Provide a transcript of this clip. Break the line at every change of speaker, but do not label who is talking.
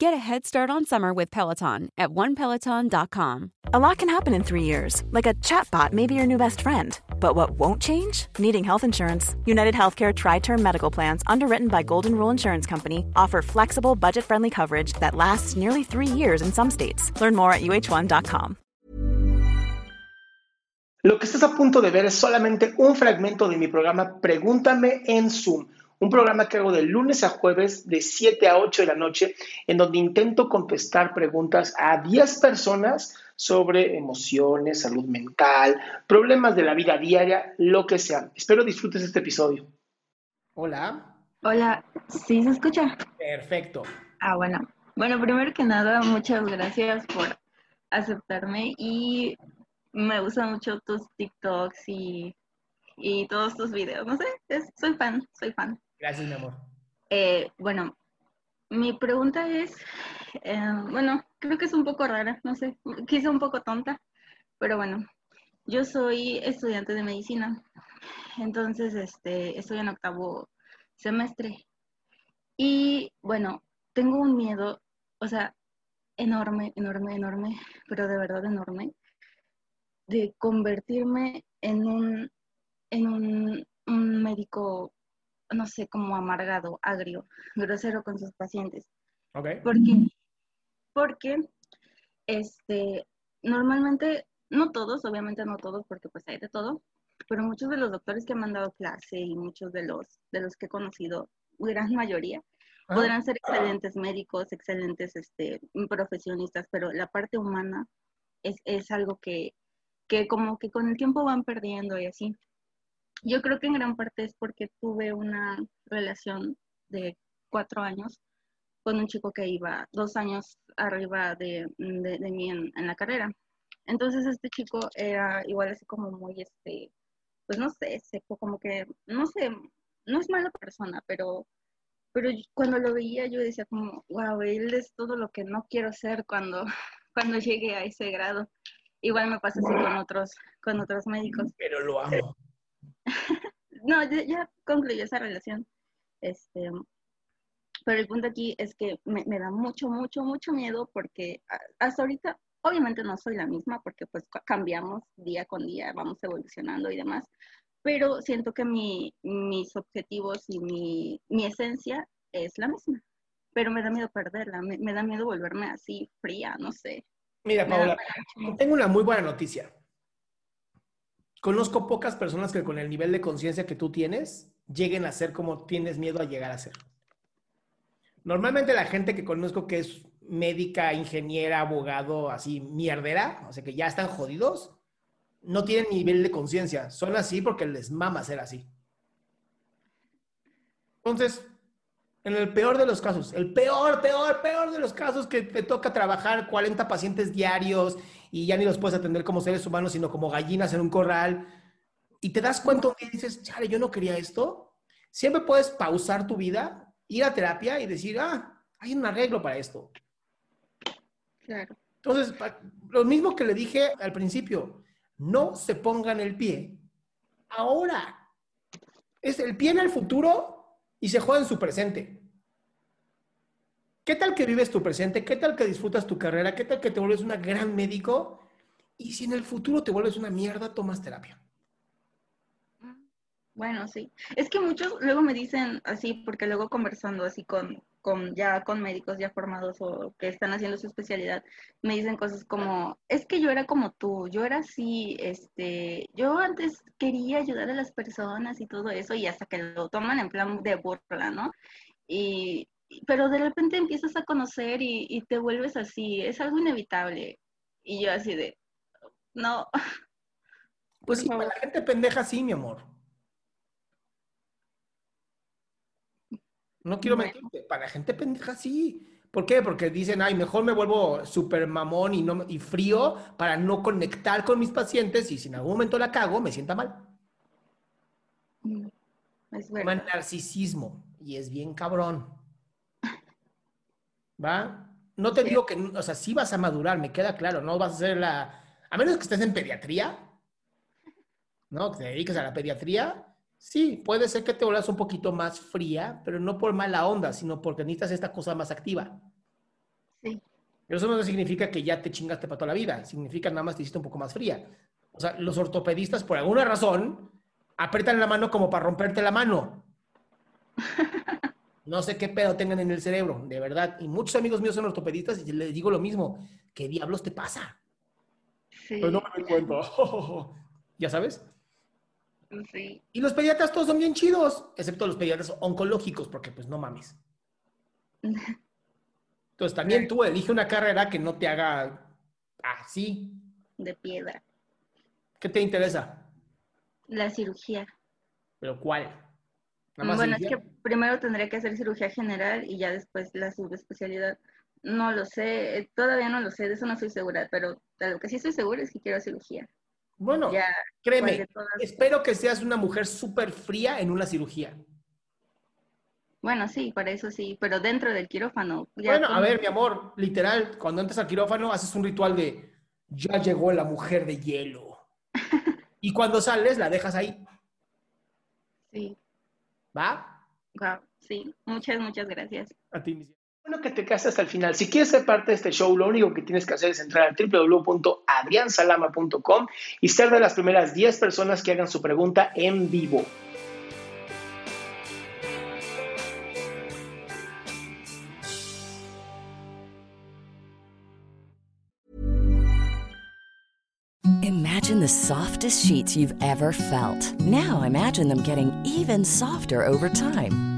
Get a head start on summer with Peloton at onepeloton.com.
A lot can happen in three years, like a chatbot may be your new best friend. But what won't change? Needing health insurance. United Healthcare Tri Term Medical Plans, underwritten by Golden Rule Insurance Company, offer flexible, budget friendly coverage that lasts nearly three years in some states. Learn more at uh1.com.
Lo que estás a punto de ver es solamente un fragmento de mi programa Pregúntame en Zoom un programa que hago de lunes a jueves de 7 a 8 de la noche, en donde intento contestar preguntas a 10 personas sobre emociones, salud mental, problemas de la vida diaria, lo que sea. Espero disfrutes este episodio. Hola.
Hola, ¿sí se escucha?
Perfecto.
Ah, bueno. Bueno, primero que nada, muchas gracias por aceptarme y me gustan mucho tus TikToks y, y todos tus videos. No sé, soy fan, soy fan.
Gracias, mi amor.
Eh, bueno, mi pregunta es, eh, bueno, creo que es un poco rara, no sé, quizá un poco tonta, pero bueno, yo soy estudiante de medicina, entonces este, estoy en octavo semestre y bueno, tengo un miedo, o sea, enorme, enorme, enorme, pero de verdad enorme, de convertirme en un, en un, un médico no sé, como amargado, agrio, grosero con sus pacientes.
Ok.
¿Por qué? Porque, este, normalmente, no todos, obviamente no todos, porque pues hay de todo, pero muchos de los doctores que me han dado clase y muchos de los, de los que he conocido, gran mayoría, podrán ser excelentes médicos, excelentes este, profesionistas, pero la parte humana es, es algo que, que como que con el tiempo van perdiendo y así. Yo creo que en gran parte es porque tuve una relación de cuatro años con un chico que iba dos años arriba de, de, mí en, la carrera. Entonces este chico era igual así como muy, este, pues no sé, seco, como que, no sé, no es mala persona, pero, pero cuando lo veía yo decía como, wow, él es todo lo que no quiero ser cuando, cuando llegue a ese grado. Igual me pasa así con otros, con otros médicos.
Pero lo amo.
no, ya, concluyó esa relación. Este, pero el punto aquí es que me, da mucho, mucho, mucho miedo porque hasta ahorita, obviamente no soy la misma porque pues cambiamos día con día, vamos evolucionando y demás, pero siento que mi, mis objetivos y mi, mi, esencia es la misma. Pero me da miedo perderla, me, me da miedo volverme así fría, no sé.
Mira, Paula, tengo una muy buena noticia. Conozco pocas personas que con el nivel de conciencia que tú tienes lleguen a ser como tienes miedo a llegar a ser. Normalmente la gente que conozco que es médica, ingeniera, abogado, así mierdera, o sea que ya están jodidos, no tienen nivel de conciencia. Son así porque les mama ser así. Entonces, en el peor de los casos, el peor, peor, peor de los casos que te toca trabajar 40 pacientes diarios y ya ni los puedes atender como seres humanos, sino como gallinas en un corral, y te das cuenta y dices, chale, yo no quería esto, siempre puedes pausar tu vida, ir a terapia y decir, ah, hay un arreglo para esto.
Claro.
Entonces, lo mismo que le dije al principio, no se pongan el pie ahora. Es el pie en el futuro y se juega en su presente. ¿Qué tal que vives tu presente? ¿Qué tal que disfrutas tu carrera? ¿Qué tal que te vuelves un gran médico? Y si en el futuro te vuelves una mierda, tomas terapia.
Bueno, sí. Es que muchos luego me dicen así, porque luego conversando así con, con ya con médicos ya formados o que están haciendo su especialidad, me dicen cosas como, es que yo era como tú, yo era así, este, yo antes quería ayudar a las personas y todo eso, y hasta que lo toman en plan de burla, ¿no? Y, pero de repente empiezas a conocer y, te vuelves así, es algo inevitable. Y yo así de, no.
Pues sí, la gente pendeja sí, mi amor. No quiero mentirte, para la gente pendeja sí. ¿Por qué? Porque dicen, ay, mejor me vuelvo súper mamón y, no, y frío para no conectar con mis pacientes y si en algún momento la cago, me sienta mal.
Mm, Es
narcisismo y es bien cabrón. ¿Va? No te digo que, o sea, sí vas a madurar, me queda claro, no vas a ser la... A menos que estés en pediatría, ¿no? Que te dediques a la pediatría, sí, puede ser que te vuelvas un poquito más fría, pero no por mala onda, sino porque necesitas esta cosa más activa.
Sí.
Pero eso no significa que ya te chingaste para toda la vida, significa nada más te hiciste un poco más fría. O sea, los ortopedistas, por alguna razón, apretan la mano como para romperte la mano. No sé qué pedo tengan en el cerebro, de verdad. Y muchos amigos míos son ortopedistas y les digo lo mismo. ¿Qué diablos te pasa?
Sí.
Pues no me doy cuenta. ¿Ya sabes?
Sí.
Y los pediatras todos son bien chidos, excepto los pediatras oncológicos, porque pues no mames. Entonces también tú elige una carrera que no te haga así.
De piedra.
¿Qué te interesa?
La cirugía.
¿Pero cuál? ¿Nada más
Bueno, es que primero tendría que hacer cirugía general y ya después la subespecialidad. No lo sé, eh, todavía no lo sé, de eso no estoy segura, pero de lo que sí estoy segura es que quiero cirugía.
Bueno,
Ya,
créeme,
¿cuál de todas?
espero que seas una mujer súper fría en una cirugía.
Bueno, sí, para eso sí, pero dentro del quirófano. ya
Bueno, a ver, mi amor, literal, cuando entras al quirófano haces un ritual de ya llegó la mujer de hielo. Y cuando sales la dejas ahí,
Sí,
¿va?
guau, sí, muchas, muchas gracias.
A ti.
Bueno que te quedaste hasta el final. Si quieres ser parte de este show, lo único que tienes que hacer es entrar a www.adriansalama.com y ser de las primeras 10 personas que hagan su pregunta en vivo.
Imagine the softest sheets you've ever felt. Now imagine them getting even softer over time.